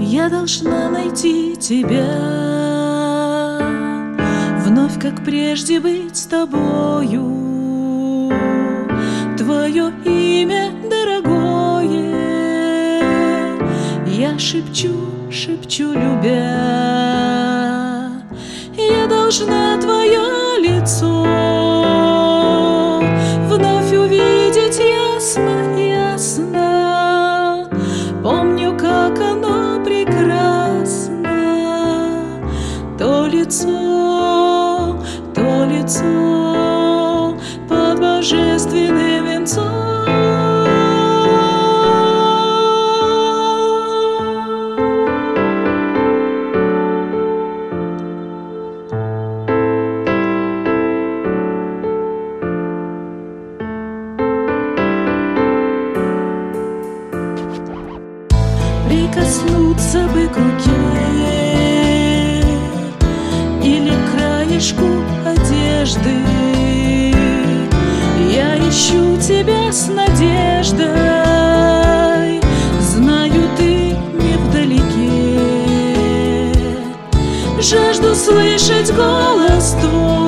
Я должна найти тебя. Вновь, как прежде, быть с тобою. Твое имя дорогое. Я шепчу, шепчу, любя. Я должна твое лицо. Вновь увидеть ясно, ясно. Помню, как оно лицо, то лицо Под божественным венцом. Прикоснуться бы к Слышать голос твой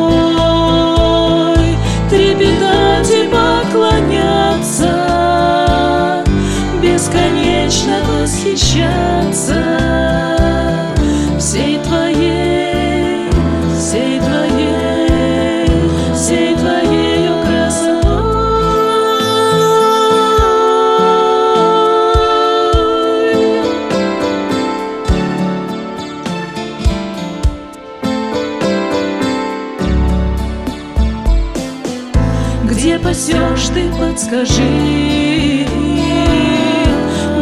Где пасешь ты, подскажи.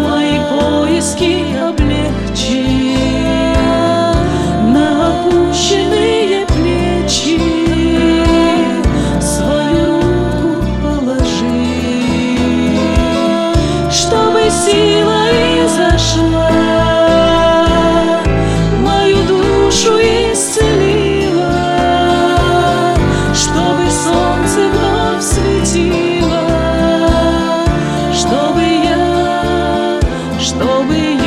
Мои поиски облегчи We. be